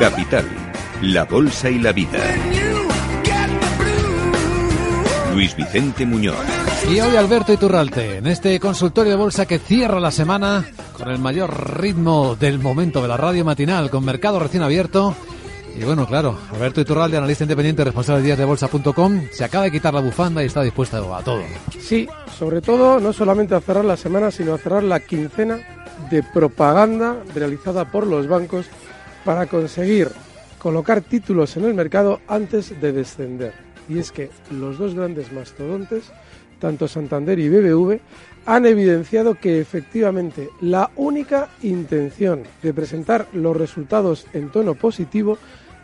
Capital, la Bolsa y la Vida. Luis Vicente Muñoz. Y hoy Alberto Iturralte, en este consultorio de bolsa que cierra la semana con el mayor ritmo del momento de la radio matinal, con mercado recién abierto. Y bueno, claro, Alberto Iturralde, analista independiente, responsable de días de bolsa.com, se acaba de quitar la bufanda y está dispuesto a todo. Sí, sobre todo, no solamente a cerrar la semana, sino a cerrar la quincena de propaganda realizada por los bancos para conseguir colocar títulos en el mercado antes de descender. Y es que los dos grandes mastodontes, tanto Santander y BBV, han evidenciado que efectivamente la única intención de presentar los resultados en tono positivo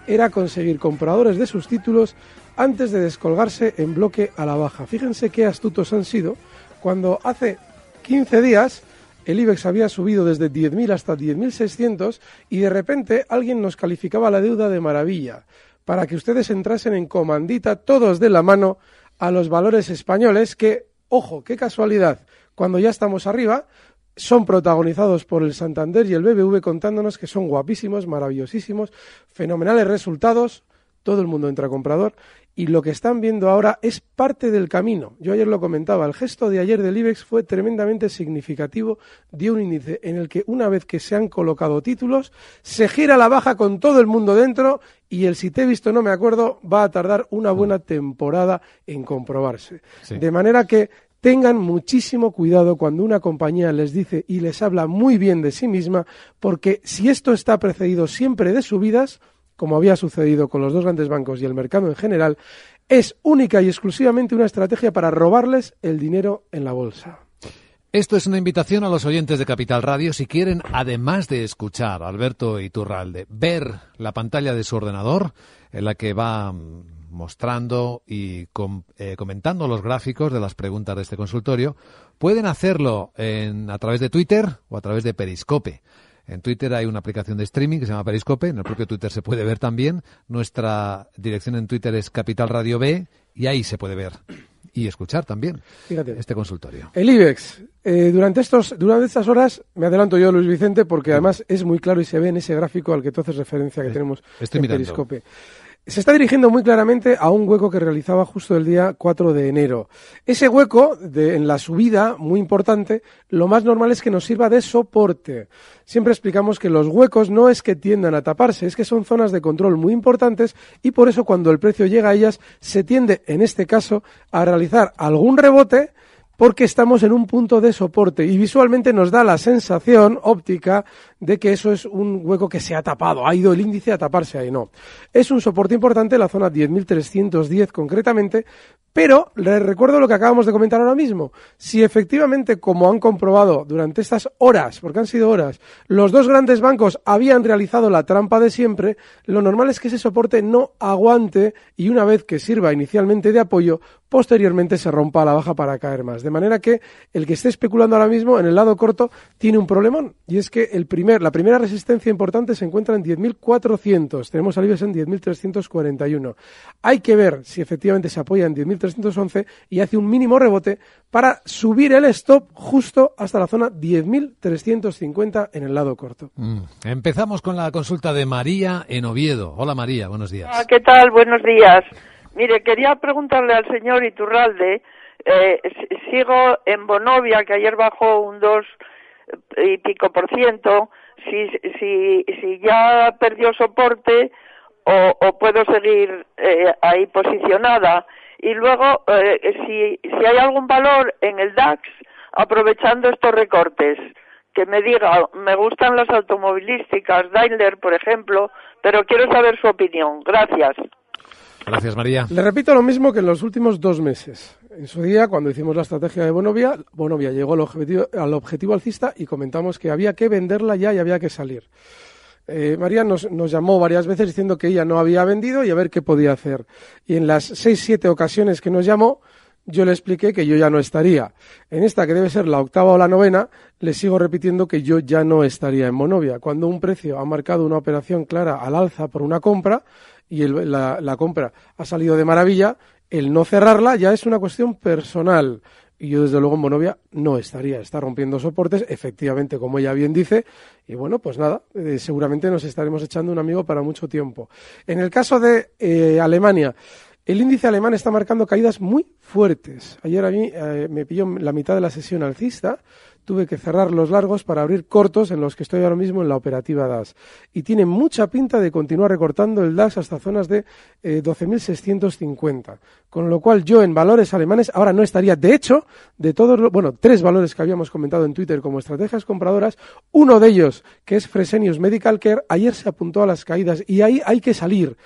era conseguir compradores de sus títulos antes de descolgarse en bloque a la baja. Fíjense qué astutos han sido cuando hace 15 días el IBEX había subido desde 10.000 hasta 10.600 y de repente alguien nos calificaba la deuda de maravilla. Para que ustedes entrasen en comandita todos de la mano a los valores españoles que, ojo, qué casualidad, cuando ya estamos arriba, son protagonizados por el Santander y el BBV contándonos que son guapísimos, maravillosísimos, fenomenales resultados, todo el mundo entra comprador y lo que están viendo ahora es parte del camino. Yo ayer lo comentaba, el gesto de ayer del IBEX fue tremendamente significativo de un índice en el que una vez que se han colocado títulos, se gira la baja con todo el mundo dentro y el si te he visto no me acuerdo va a tardar una buena temporada en comprobarse. De manera que tengan muchísimo cuidado cuando una compañía les dice y les habla muy bien de sí misma, porque si esto está precedido siempre de subidas, como había sucedido con los dos grandes bancos y el mercado en general, es única y exclusivamente una estrategia para robarles el dinero en la bolsa. Esto es una invitación a los oyentes de Capital Radio si quieren, además de escuchar a Alberto Iturralde, ver la pantalla de su ordenador en la que va mostrando y eh, comentando los gráficos de las preguntas de este consultorio, pueden hacerlo a través de Twitter o a través de Periscope. En Twitter hay una aplicación de streaming que se llama Periscope, en el propio Twitter se puede ver también. Nuestra dirección en Twitter es Capital Radio B y ahí se puede ver y escuchar también este consultorio. El IBEX, eh, durante, estos, durante estas horas, me adelanto yo, Luis Vicente, porque además es muy claro y se ve en ese gráfico al que tú haces referencia que tenemos en Periscope se está dirigiendo muy claramente a un hueco que realizaba justo el día 4 de enero. Ese hueco, de, en la subida, muy importante, lo más normal es que nos sirva de soporte. Siempre explicamos que los huecos no es que tiendan a taparse, es que son zonas de control muy importantes y por eso cuando el precio llega a ellas se tiende, en este caso, a realizar algún rebote porque estamos en un punto de soporte y visualmente nos da la sensación óptica de que eso es un hueco que se ha tapado, ha ido el índice a taparse ahí, no. Es un soporte importante, la zona 10.310 concretamente, pero les recuerdo lo que acabamos de comentar ahora mismo. Si efectivamente, como han comprobado durante estas horas, porque han sido horas, los dos grandes bancos habían realizado la trampa de siempre, lo normal es que ese soporte no aguante y una vez que sirva inicialmente de apoyo, posteriormente se rompa a la baja para caer más. De manera que el que esté especulando ahora mismo en el lado corto tiene un problemón y es que el primer, la primera resistencia importante se encuentra en 10.400. Tenemos al IBEX en 10.341. Hay que ver si efectivamente se apoya en 10.311 y hace un mínimo rebote para subir el stop justo hasta la zona 10.350 en el lado corto. Mm. Empezamos con la consulta de María en Oviedo. Hola María, buenos días. Ah, ¿Qué tal? Buenos días. Mire, quería preguntarle al señor Iturralde, eh, sigo en Bonovia, que ayer bajó un 2 y pico por ciento, si, si, si ya perdió soporte o, puedo seguir eh, ahí posicionada. Y luego, eh, si, si hay algún valor en el DAX, aprovechando estos recortes, que me diga, me gustan las automovilísticas, Daimler, por ejemplo, pero quiero saber su opinión. Gracias. Gracias, María. Le repito lo mismo que en los últimos dos meses. En su día, cuando hicimos la estrategia de Bonovia, Bonovia llegó al objetivo, al objetivo alcista y comentamos que había que venderla ya y había que salir. Eh, María nos, llamó varias veces diciendo que ella no había vendido y a ver qué podía hacer. Y en las seis, siete ocasiones que nos llamó, yo le expliqué que yo ya no estaría. En esta, que debe ser la octava o la novena, le sigo repitiendo que yo ya no estaría en Monovia. Cuando un precio ha marcado una operación clara al alza por una compra, y la, compra ha salido de maravilla, el no cerrarla ya es una cuestión personal. Y yo, desde luego, en Monovia no estaría. Está rompiendo soportes, efectivamente, como ella bien dice. Y bueno, pues nada, eh, seguramente nos estaremos echando un amigo para mucho tiempo. En el caso de eh, Alemania, el índice alemán está marcando caídas muy fuertes. Ayer a mí eh, me pilló la mitad de la sesión alcista tuve que cerrar los largos para abrir cortos en los que estoy ahora mismo en la operativa DAS. Y tiene mucha pinta de continuar recortando el DAS hasta zonas de 12.650. Eh, Con lo cual yo en valores alemanes ahora no estaría. De hecho, de todos los, bueno, tres valores que habíamos comentado en Twitter como estrategias compradoras, uno de ellos, que es Fresenius Medical Care, ayer se apuntó a las caídas y ahí hay que salir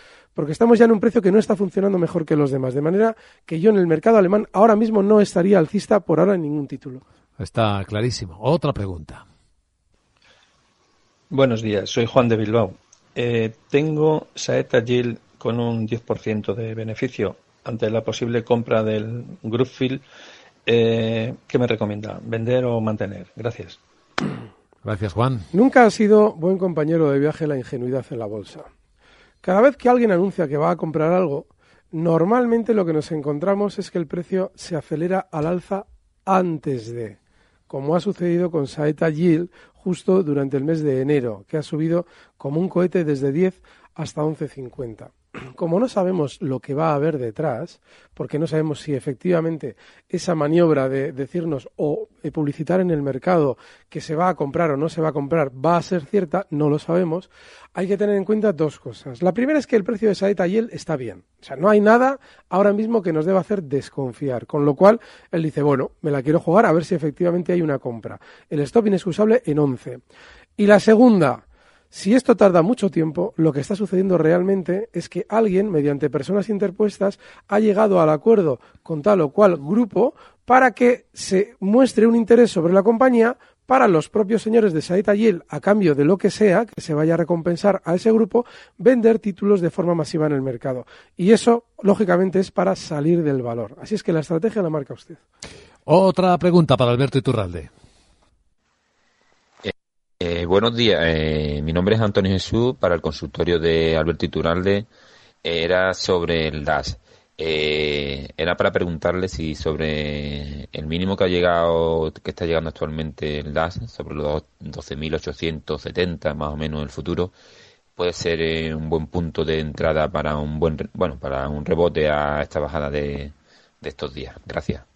porque estamos ya en un precio que no está funcionando mejor que los demás. De manera que yo en el mercado alemán ahora mismo no estaría alcista por ahora en ningún título. Está clarísimo. Otra pregunta. Buenos días, soy Juan de Bilbao. Eh, tengo Saeta Yield con un 10% de beneficio ante la posible compra del Groupfield. Eh, ¿Qué me recomienda? ¿Vender o mantener? Gracias. Gracias, Juan. Nunca ha sido buen compañero de viaje la ingenuidad en la bolsa. Cada vez que alguien anuncia que va a comprar algo, normalmente lo que nos encontramos es que el precio se acelera al alza antes de como ha sucedido con Saeta Yield justo durante el mes de enero, que ha subido como un cohete desde 10 hasta 11.50 como no sabemos lo que va a haber detrás, porque no sabemos si efectivamente esa maniobra de decirnos o publicitar en el mercado que se va a comprar o no se va a comprar va a ser cierta, no lo sabemos, hay que tener en cuenta dos cosas. La primera es que el precio de Saeta Yel está bien. O sea, no hay nada ahora mismo que nos deba hacer desconfiar. Con lo cual, él dice, bueno, me la quiero jugar a ver si efectivamente hay una compra. El stop inexcusable en 11. Y la segunda, si esto tarda mucho tiempo, lo que está sucediendo realmente es que alguien, mediante personas interpuestas, ha llegado al acuerdo con tal o cual grupo para que se muestre un interés sobre la compañía para los propios señores de Said Ayel, a cambio de lo que sea, que se vaya a recompensar a ese grupo, vender títulos de forma masiva en el mercado. Y eso, lógicamente, es para salir del valor. Así es que la estrategia la marca usted. Otra pregunta para Alberto Iturralde. Eh, buenos días, eh, mi nombre es Antonio Jesús, para el consultorio de Alberto Iturralde era sobre el DAS. Eh, era para preguntarle si sobre el mínimo que ha llegado, que está llegando actualmente el DAS, sobre los 12.870 más o menos en el futuro, puede ser un buen punto de entrada para un buen, bueno, para un rebote a esta bajada de, de estos días. Gracias.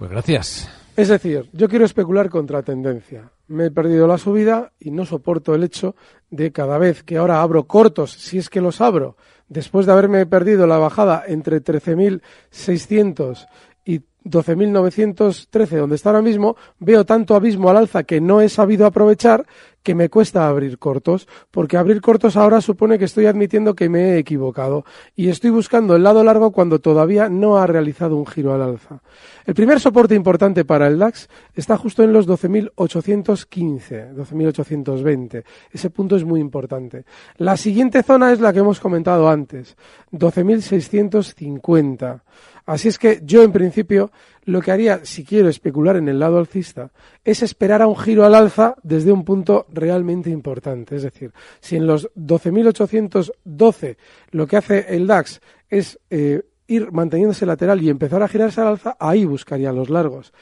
Pues gracias. Es decir, yo quiero especular contra tendencia. Me he perdido la subida y no soporto el hecho de cada vez que ahora abro cortos, si es que los abro, después de haberme perdido la bajada entre 13.600 y 12.913, donde está ahora mismo, veo tanto abismo al alza que no he sabido aprovechar que me cuesta abrir cortos, porque abrir cortos ahora supone que estoy admitiendo que me he equivocado y estoy buscando el lado largo cuando todavía no ha realizado un giro al alza. El primer soporte importante para el DAX está justo en los 12.815, 12.820. Ese punto es muy importante. La siguiente zona es la que hemos comentado antes, 12.650. Así es que yo, en principio, lo que haría, si quiero especular en el lado alcista, es esperar a un giro al alza desde un punto realmente importante. Es decir, si en los 12.812 lo que hace el DAX es eh, ir manteniéndose lateral y empezar a girarse al alza, ahí buscaría los largos.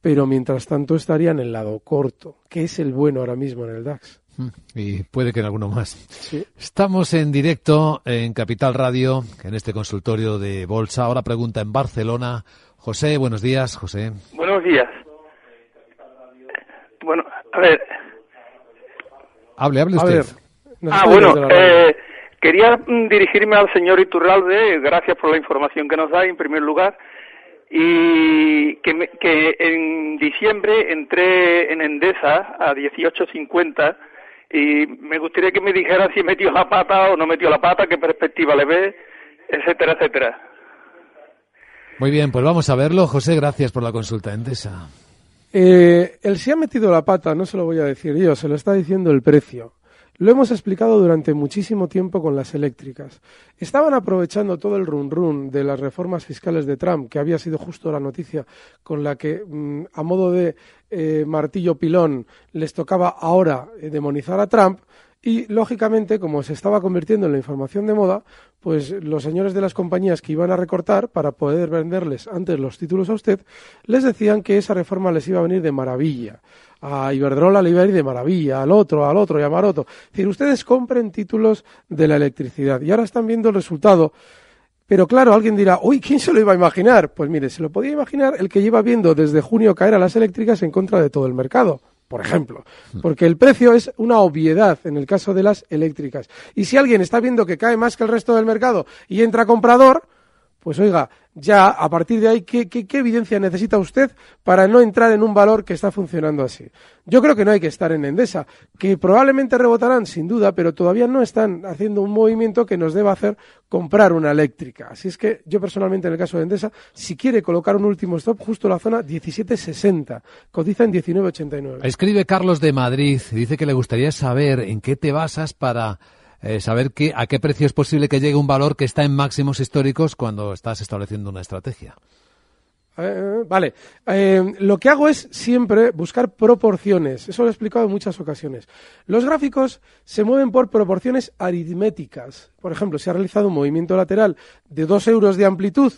Pero mientras tanto estaría en el lado corto, que es el bueno ahora mismo en el DAX. Y puede que en alguno más. Estamos en directo en Capital Radio, en este consultorio de Bolsa. Ahora pregunta en Barcelona. José, buenos días, José. Buenos días. Bueno, a ver. Hable, hable usted. ah, bueno, eh, Quería mm, dirigirme al señor Iturralde, gracias por la información que nos da en primer lugar, y que, que en diciembre entré en Endesa a 18.50 y me gustaría que me dijera si metió la pata o no metió la pata, qué perspectiva le ve, etcétera, etcétera. Muy bien, pues vamos a verlo. José, gracias por la consulta, Endesa. Eh, el si ha metido la pata, no se lo voy a decir yo, se lo está diciendo el precio. Lo hemos explicado durante muchísimo tiempo con las eléctricas. Estaban aprovechando todo el run run de las reformas fiscales de Trump, que había sido justo la noticia con la que, mm, a modo de eh, martillo pilón, les tocaba ahora eh, demonizar a Trump. Y, lógicamente, como se estaba convirtiendo en la información de moda, pues los señores de las compañías que iban a recortar para poder venderles antes los títulos a usted, les decían que esa reforma les iba a venir de maravilla a Iberdrola le iba a ir de maravilla, al otro, al otro y a Maroto. Es decir, ustedes compren títulos de la electricidad y ahora están viendo el resultado. Pero claro, alguien dirá, uy, ¿quién se lo iba a imaginar? Pues mire, se lo podía imaginar el que lleva viendo desde junio caer a las eléctricas en contra de todo el mercado por ejemplo, porque el precio es una obviedad en el caso de las eléctricas. Y si alguien está viendo que cae más que el resto del mercado y entra comprador, pues oiga, ya a partir de ahí, ¿qué, evidencia necesita usted para no entrar en un valor que está funcionando así? Yo creo que no hay que estar en Endesa, que probablemente rebotarán sin duda, pero todavía no están haciendo un movimiento que nos deba hacer comprar una eléctrica. Así es que yo personalmente en el caso de Endesa, si quiere colocar un último stop justo en la zona 1760, cotiza en 1989. Escribe Carlos de Madrid, dice que le gustaría saber en qué te basas para eh, saber qué, a qué precio es posible que llegue un valor que está en máximos históricos cuando estás estableciendo una estrategia. Eh, vale, eh, lo que hago es siempre buscar proporciones. Eso lo he explicado en muchas ocasiones. Los gráficos se mueven por proporciones aritméticas. Por ejemplo, si ha realizado un movimiento lateral de dos euros de amplitud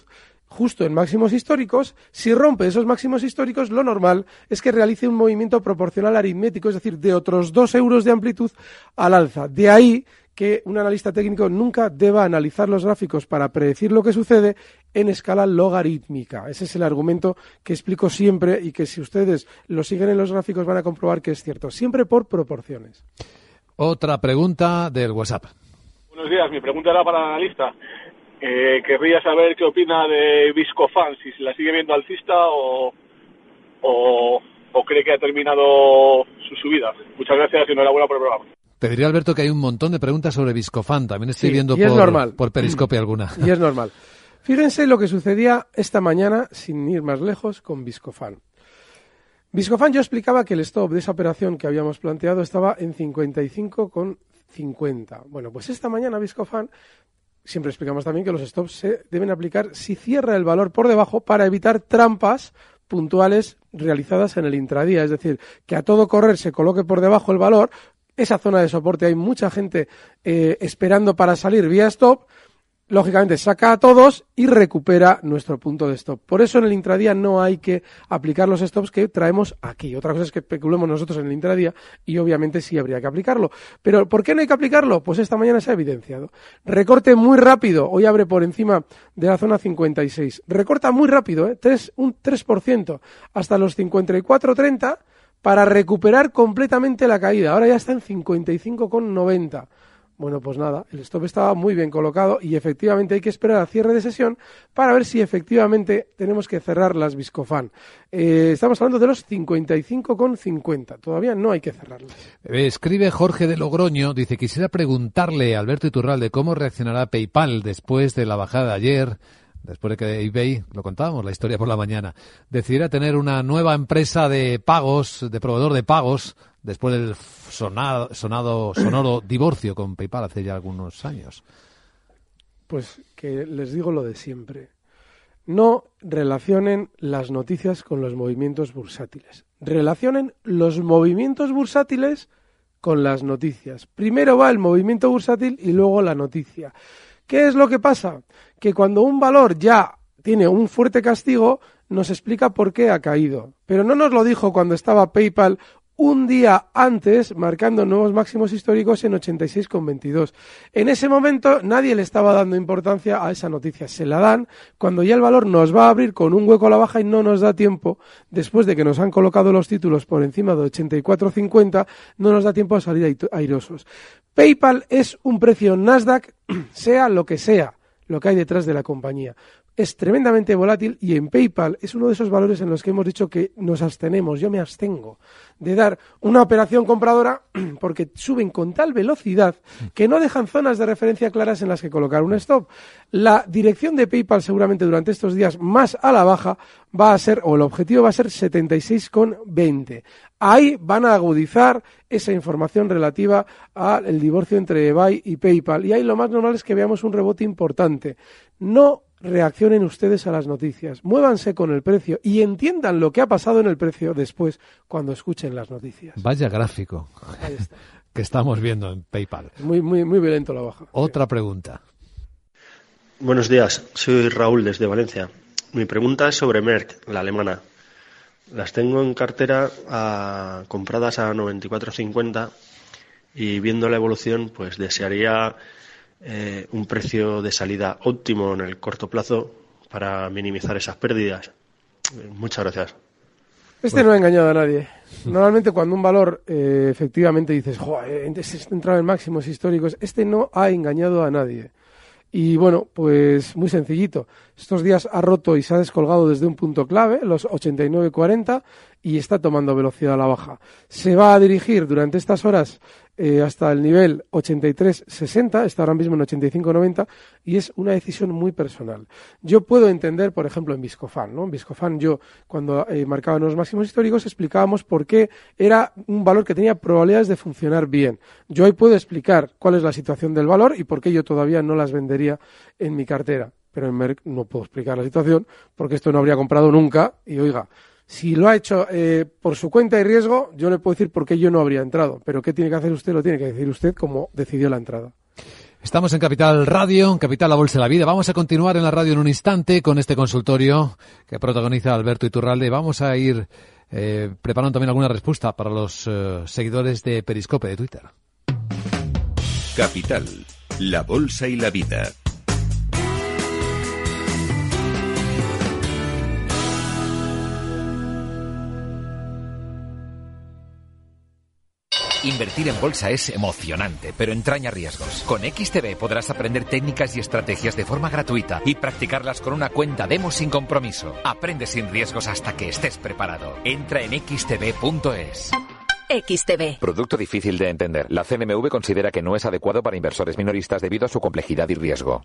justo en máximos históricos, si rompe esos máximos históricos, lo normal es que realice un movimiento proporcional aritmético, es decir, de otros dos euros de amplitud al alza. De ahí que un analista técnico nunca deba analizar los gráficos para predecir lo que sucede en escala logarítmica. Ese es el argumento que explico siempre y que si ustedes lo siguen en los gráficos van a comprobar que es cierto, siempre por proporciones. Otra pregunta del WhatsApp. Buenos días, mi pregunta era para el analista. Eh, querría saber qué opina de Viscofan, si se la sigue viendo alcista o, o, o cree que ha terminado su subida. Muchas gracias y enhorabuena por el programa. Te diría, Alberto, que hay un montón de preguntas sobre Viscofan. También estoy viendo por, por Periscopio alguna. Y es normal. Fíjense lo que sucedía esta mañana, sin ir más lejos, con Viscofan. Viscofan yo explicaba que el stop de esa operación que habíamos planteado estaba en 55,50. Bueno, pues esta mañana Viscofan, siempre explicamos también que los stops se deben aplicar si cierra el valor por debajo para evitar trampas puntuales realizadas en el intradía, es decir, que a todo correr se coloque por debajo el valor esa zona de soporte hay mucha gente eh, esperando para salir vía stop, lógicamente saca a todos y recupera nuestro punto de stop. Por eso en el intradía no hay que aplicar los stops que traemos aquí. Otra cosa es que especulemos nosotros en el intradía y obviamente sí habría que aplicarlo. Pero ¿por qué no hay que aplicarlo? Pues esta mañana se ha evidenciado. Recorte muy rápido. Hoy abre por encima de la zona 56. Recorta muy rápido, ¿eh? un 3% hasta los 54.30 para recuperar completamente la caída. Ahora ya está en 55,90. Bueno, pues nada, el stop estaba muy bien colocado y efectivamente hay que esperar al cierre de sesión para ver si efectivamente tenemos que cerrar las Viscofan. Eh, estamos hablando de los 55,50. Todavía no hay que cerrarlas. Eh, escribe Jorge de Logroño, dice, quisiera preguntarle a Alberto Iturralde cómo reaccionará PayPal después de la bajada ayer después de que eBay, lo contábamos, la historia por la mañana, decidiera tener una nueva empresa de pagos, de proveedor de pagos, después del sonado, sonado sonoro divorcio con PayPal hace ya algunos años. Pues que les digo lo de siempre. No relacionen las noticias con los movimientos bursátiles. Relacionen los movimientos bursátiles con las noticias. Primero va el movimiento bursátil y luego la noticia. ¿Qué es lo que pasa? Que cuando un valor ya tiene un fuerte castigo, nos explica por qué ha caído. Pero no nos lo dijo cuando estaba PayPal un día antes, marcando nuevos máximos históricos en 86,22. En ese momento nadie le estaba dando importancia a esa noticia. Se la dan cuando ya el valor nos va a abrir con un hueco a la baja y no nos da tiempo, después de que nos han colocado los títulos por encima de 84,50, no nos da tiempo a salir airosos. PayPal es un precio Nasdaq, sea lo que sea lo que hay detrás de la compañía es tremendamente volátil y en PayPal es uno de esos valores en los que hemos dicho que nos abstenemos, yo me abstengo de dar una operación compradora porque suben con tal velocidad que no dejan zonas de referencia claras en las que colocar un stop. La dirección de PayPal seguramente durante estos días más a la baja va a ser, o el objetivo va a ser 76,20. Ahí van a agudizar esa información relativa al divorcio entre eBay y PayPal. Y ahí lo más normal es que veamos un rebote importante. No reaccionen ustedes a las noticias, muévanse con el precio y entiendan lo que ha pasado en el precio después cuando escuchen las noticias. Vaya gráfico que estamos viendo en PayPal. Muy, muy, muy violento la baja. Otra pregunta. Buenos días, soy Raúl desde Valencia. Mi pregunta es sobre Merck, la alemana. Las tengo en cartera a, compradas a 94.50 y viendo la evolución, pues desearía eh, un precio de salida óptimo en el corto plazo para minimizar esas pérdidas. Muchas gracias. Este no ha engañado a nadie. Normalmente cuando un valor eh, efectivamente dices, joder, entrado en máximos históricos, este no ha engañado a nadie. Y bueno, pues muy sencillito. Estos días ha roto y se ha descolgado desde un punto clave, los 89.40, y está tomando velocidad a la baja. Se va a dirigir durante estas horas eh, hasta el nivel 83.60, está ahora mismo en 85.90 y es una decisión muy personal. Yo puedo entender, por ejemplo, en Viscofan, ¿no? En Viscofan yo, cuando eh, marcaban los máximos históricos, explicábamos por qué era un valor que tenía probabilidades de funcionar bien. Yo hoy puedo explicar cuál es la situación del valor y por qué yo todavía no las vendería en mi cartera. Pero en Merck no puedo explicar la situación porque esto no habría comprado nunca y oiga, si lo ha hecho eh, por su cuenta y riesgo, yo le puedo decir por qué yo no habría entrado. Pero qué tiene que hacer usted, lo tiene que decir usted como decidió la entrada. Estamos en Capital Radio, en Capital La Bolsa de la Vida. Vamos a continuar en la radio en un instante con este consultorio que protagoniza Alberto Iturralde. Vamos a ir eh, preparando también alguna respuesta para los eh, seguidores de Periscope de Twitter. Capital, la Bolsa y la Vida. Invertir en bolsa es emocionante, pero entraña riesgos. Con XTB podrás aprender técnicas y estrategias de forma gratuita y practicarlas con una cuenta demo sin compromiso. Aprende sin riesgos hasta que estés preparado. Entra en xtb.es. XTB. Producto difícil de entender. La CNMV considera que no es adecuado para inversores minoristas debido a su complejidad y riesgo.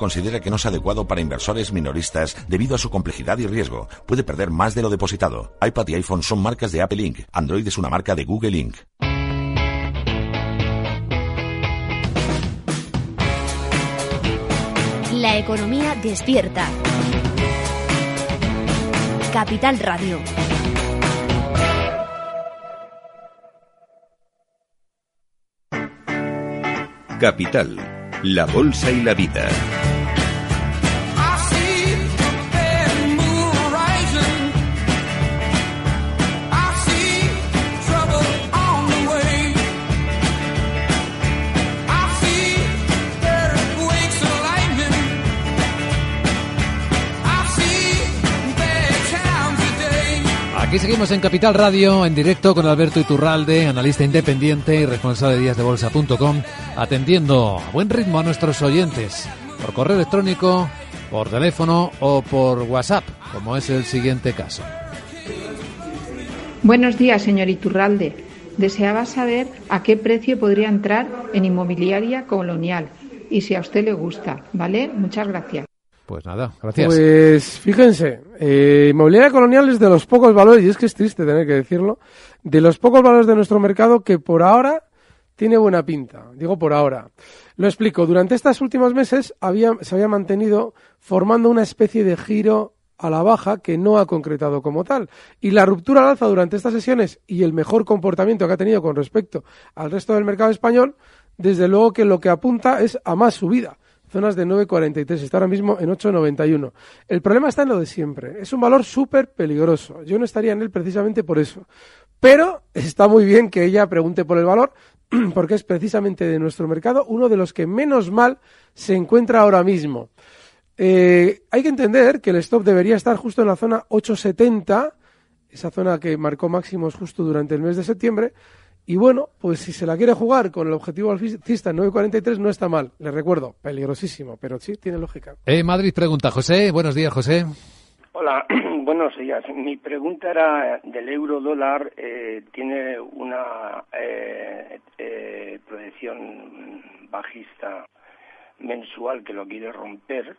considera que no es adecuado para inversores minoristas debido a su complejidad y riesgo. Puede perder más de lo depositado. iPad y iPhone son marcas de Apple Inc. Android es una marca de Google Inc. La economía despierta. Capital Radio. Capital, la Bolsa y la Vida. Aquí seguimos en Capital Radio, en directo con Alberto Iturralde, analista independiente y responsable de díasdebolsa.com, atendiendo a buen ritmo a nuestros oyentes por correo electrónico, por teléfono o por WhatsApp, como es el siguiente caso. Buenos días, señor Iturralde. Deseaba saber a qué precio podría entrar en inmobiliaria colonial y si a usted le gusta, ¿vale? Muchas gracias. Pues nada, gracias. Pues fíjense, eh, inmobiliaria colonial es de los pocos valores, y es que es triste tener que decirlo, de los pocos valores de nuestro mercado que por ahora tiene buena pinta. Digo por ahora. Lo explico. Durante estos últimos meses había, se había mantenido formando una especie de giro a la baja que no ha concretado como tal. Y la ruptura al alza durante estas sesiones y el mejor comportamiento que ha tenido con respecto al resto del mercado español, desde luego que lo que apunta es a más subida zonas de 9,43, está ahora mismo en 8,91. El problema está en lo de siempre, es un valor súper peligroso, yo no estaría en él precisamente por eso. Pero está muy bien que ella pregunte por el valor, porque es precisamente de nuestro mercado uno de los que menos mal se encuentra ahora mismo. Eh, hay que entender que el stop debería estar justo en la zona 870, esa zona que marcó máximos justo durante el mes de septiembre, y bueno, pues si se la quiere jugar con el objetivo alcista en 9.43 no está mal. Le recuerdo, peligrosísimo, pero sí tiene lógica. Eh, Madrid pregunta, José. Buenos días, José. Hola, buenos días. Mi pregunta era del euro dólar. Eh, tiene una eh, eh, proyección bajista mensual que lo quiere romper.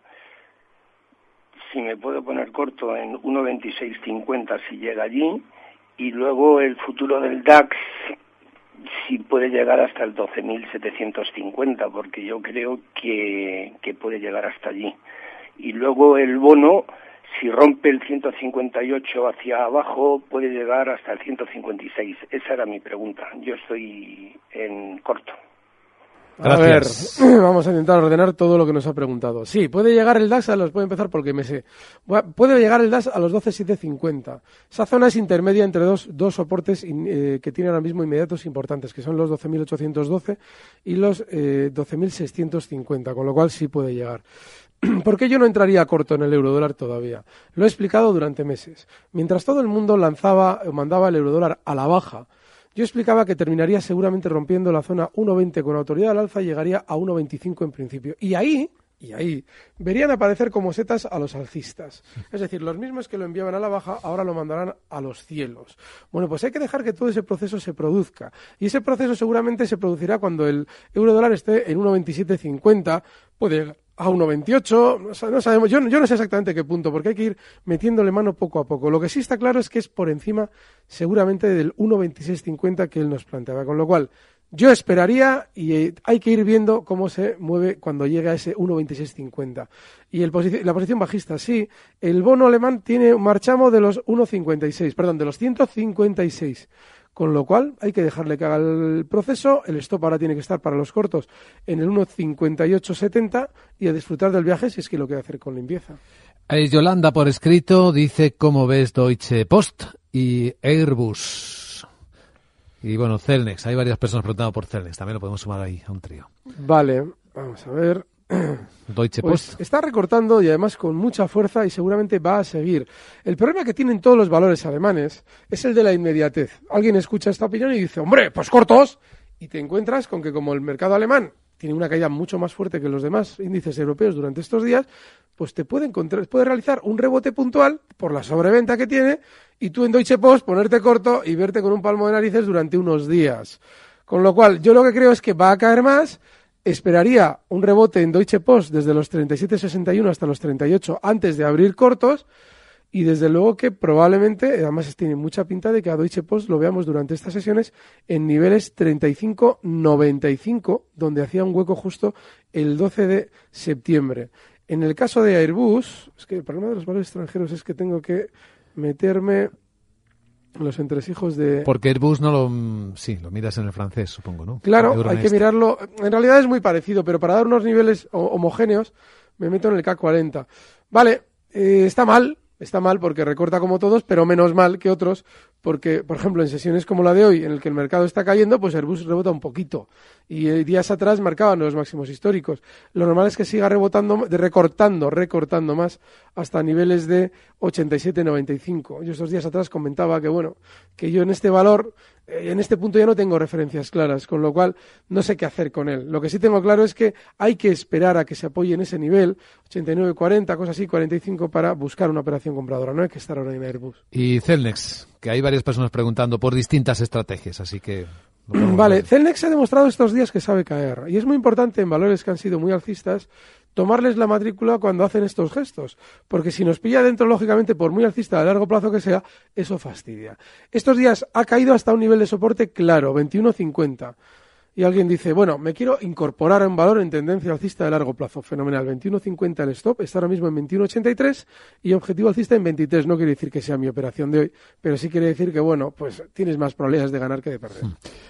Si me puedo poner corto en 1.2650 si llega allí. Y luego el futuro del DAX si puede llegar hasta el 12.750, porque yo creo que, que puede llegar hasta allí. Y luego el bono, si rompe el 158 hacia abajo, puede llegar hasta el 156. Esa era mi pregunta. Yo estoy en corto. A ver, vamos a intentar ordenar todo lo que nos ha preguntado. Sí, puede llegar el DAX a los, puede empezar porque me sé. Puede llegar el DAX a los 12.750. Esa zona es intermedia entre dos, dos soportes eh, que tiene ahora mismo inmediatos importantes, que son los 12.812 y los eh, 12.650, con lo cual sí puede llegar. ¿Por qué yo no entraría corto en el eurodólar todavía? Lo he explicado durante meses. Mientras todo el mundo lanzaba o mandaba el eurodólar a la baja, yo explicaba que terminaría seguramente rompiendo la zona 1.20 con autoridad al alza y llegaría a 1.25 en principio. Y ahí, y ahí, verían aparecer como setas a los alcistas. Es decir, los mismos que lo enviaban a la baja ahora lo mandarán a los cielos. Bueno, pues hay que dejar que todo ese proceso se produzca. Y ese proceso seguramente se producirá cuando el euro dólar esté en 1.2750, puede a 1,28, no sabemos, yo, yo, no sé exactamente qué punto, porque hay que ir metiéndole mano poco a poco. Lo que sí está claro es que es por encima seguramente del 1,2650 que él nos planteaba, con lo cual yo esperaría y eh, hay que ir viendo cómo se mueve cuando llegue a ese 1,2650. Y el la posición bajista, sí, el bono alemán tiene un marchamo de los 1,56, perdón, de los 156. Con lo cual hay que dejarle que haga el proceso. El stop ahora tiene que estar para los cortos en el 1.5870 y a disfrutar del viaje si es que lo quiere hacer con limpieza. Yolanda por escrito dice cómo ves Deutsche Post y Airbus. Y bueno, Celnex. Hay varias personas preguntando por Celnex. También lo podemos sumar ahí a un trío. Vale, vamos a ver. Deutsche pues Post. está recortando y además con mucha fuerza y seguramente va a seguir. El problema que tienen todos los valores alemanes es el de la inmediatez. Alguien escucha esta opinión y dice, hombre, pues cortos. Y te encuentras con que como el mercado alemán tiene una caída mucho más fuerte que los demás índices europeos durante estos días, pues te puede, encontrar, puede realizar un rebote puntual por la sobreventa que tiene y tú en Deutsche Post ponerte corto y verte con un palmo de narices durante unos días. Con lo cual, yo lo que creo es que va a caer más esperaría un rebote en Deutsche Post desde los 37.61 hasta los 38 antes de abrir cortos y desde luego que probablemente, además tiene mucha pinta de que a Deutsche Post lo veamos durante estas sesiones en niveles 35.95 donde hacía un hueco justo el 12 de septiembre. En el caso de Airbus, es que el problema de los valores extranjeros es que tengo que meterme los entresijos de... Porque Airbus no lo... Sí, lo miras en el francés, supongo, ¿no? Claro, hay que mirarlo. En realidad es muy parecido, pero para dar unos niveles ho- homogéneos me meto en el K40. Vale, eh, está mal, está mal porque recorta como todos, pero menos mal que otros, porque, por ejemplo, en sesiones como la de hoy, en el que el mercado está cayendo, pues Airbus rebota un poquito. Y eh, días atrás marcaban los máximos históricos. Lo normal es que siga rebotando, recortando, recortando más hasta niveles de 87,95. Yo estos días atrás comentaba que, bueno, que yo en este valor, en este punto ya no tengo referencias claras, con lo cual no sé qué hacer con él. Lo que sí tengo claro es que hay que esperar a que se apoye en ese nivel, 89,40, cosas así, 45 para buscar una operación compradora. No hay que estar ahora en Airbus. Y Celnex, que hay varias personas preguntando por distintas estrategias, así que... Vale. Celnex ha demostrado estos días que sabe caer. Y es muy importante en valores que han sido muy alcistas tomarles la matrícula cuando hacen estos gestos. Porque si nos pilla dentro, lógicamente, por muy alcista a largo plazo que sea, eso fastidia. Estos días ha caído hasta un nivel de soporte claro, 21.50. y alguien dice, bueno, me quiero incorporar a un valor en tendencia alcista de largo plazo. Fenomenal. 21.50 el stop, está ahora mismo en 21.83 y objetivo alcista en 23. No quiere decir que sea mi operación de hoy, pero sí quiere decir que, bueno, pues tienes más probabilidades de ganar que de perder.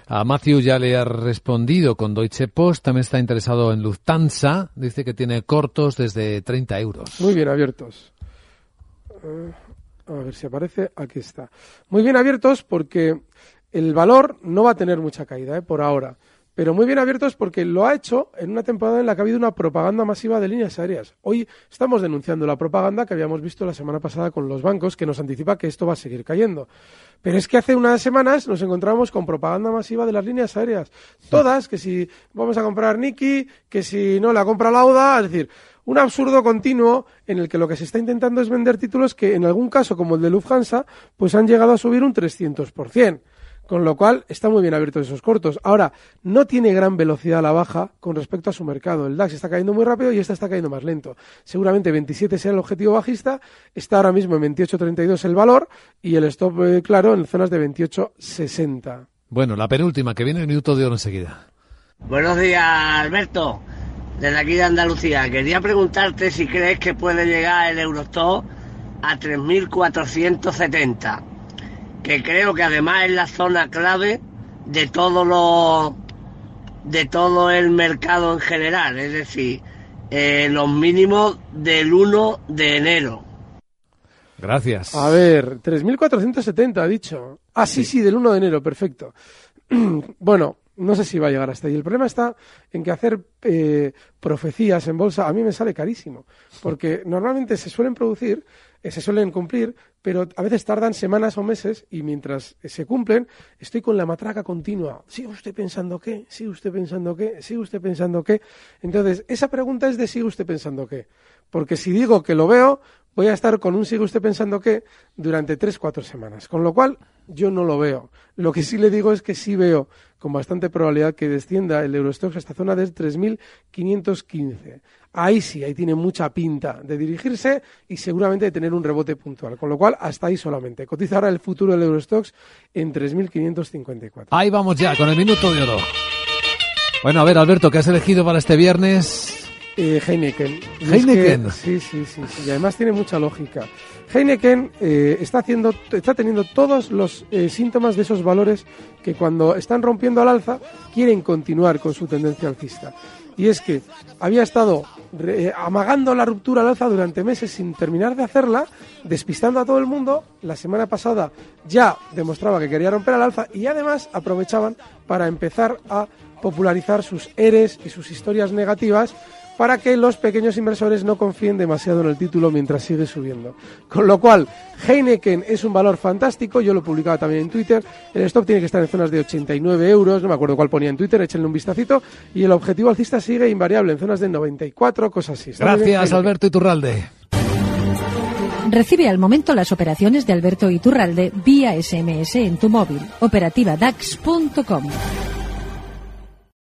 A Matthew ya le ha respondido con Deutsche Post, también está interesado en Lufthansa, dice que tiene cortos desde 30 euros. Muy bien abiertos. Eh, a ver si aparece, aquí está. Muy bien abiertos porque el valor no va a tener mucha caída ¿eh? por ahora pero muy bien abiertos porque lo ha hecho en una temporada en la que ha habido una propaganda masiva de líneas aéreas. Hoy estamos denunciando la propaganda que habíamos visto la semana pasada con los bancos, que nos anticipa que esto va a seguir cayendo. Pero es que hace unas semanas nos encontramos con propaganda masiva de las líneas aéreas. Todas, que si vamos a comprar Niki, que si no la compra Lauda, es decir, un absurdo continuo en el que lo que se está intentando es vender títulos que en algún caso, como el de Lufthansa, pues han llegado a subir un 300% con lo cual está muy bien abierto esos cortos. Ahora, no tiene gran velocidad a la baja con respecto a su mercado. El DAX está cayendo muy rápido y este está cayendo más lento. Seguramente 27 sea el objetivo bajista, está ahora mismo en 28.32 el valor y el stop, eh, claro, en zonas de 28.60. Bueno, la penúltima, que viene el minuto de oro enseguida. Buenos días, Alberto. Desde aquí de Andalucía. Quería preguntarte si crees que puede llegar el Eurostop a 3.470 que creo que además es la zona clave de todo lo de todo el mercado en general, es decir, eh, los mínimos del 1 de enero. Gracias. A ver, 3.470 ha dicho. Ah, sí, sí, del 1 de enero, perfecto. bueno, no sé si va a llegar hasta ahí. El problema está en que hacer eh, profecías en bolsa a mí me sale carísimo, porque normalmente se suelen producir se suelen cumplir, pero a veces tardan semanas o meses y mientras se cumplen estoy con la matraca continua. ¿Sigue usted pensando qué? ¿Sigue usted pensando qué? ¿Sigue usted pensando qué? Entonces, esa pregunta es de sigue usted pensando qué. Porque si digo que lo veo, voy a estar con un sigue usted pensando qué durante tres, cuatro semanas. Con lo cual, yo no lo veo. Lo que sí le digo es que sí veo con bastante probabilidad que descienda el Eurostox a esta zona de 3.515 ahí sí, ahí tiene mucha pinta de dirigirse y seguramente de tener un rebote puntual. Con lo cual, hasta ahí solamente. Cotiza ahora el futuro del Eurostox en 3.554. Ahí vamos ya, con el minuto de oro. Bueno, a ver, Alberto, ¿qué has elegido para este viernes? Eh, Heineken. Heineken. sí, sí, sí, sí, Y además tiene mucha lógica. Heineken eh, está, haciendo, está teniendo todos los eh, síntomas de esos valores que cuando están rompiendo al alza quieren continuar con su tendencia alcista y es que había estado eh, amagando la ruptura al alza durante meses sin terminar de hacerla, despistando a todo el mundo. La semana pasada ya demostraba que quería romper al alza y además aprovechaban para empezar a popularizar sus eres y sus historias negativas para que los pequeños inversores no confíen demasiado en el título mientras sigue subiendo. Con lo cual, Heineken es un valor fantástico, yo lo publicaba también en Twitter, el stop tiene que estar en zonas de 89 euros, no me acuerdo cuál ponía en Twitter, échenle un vistacito, y el objetivo alcista sigue invariable en zonas de 94, cosas así. Gracias, Alberto Iturralde. Recibe al momento las operaciones de Alberto Iturralde vía SMS en tu móvil. Operativa DAX.com.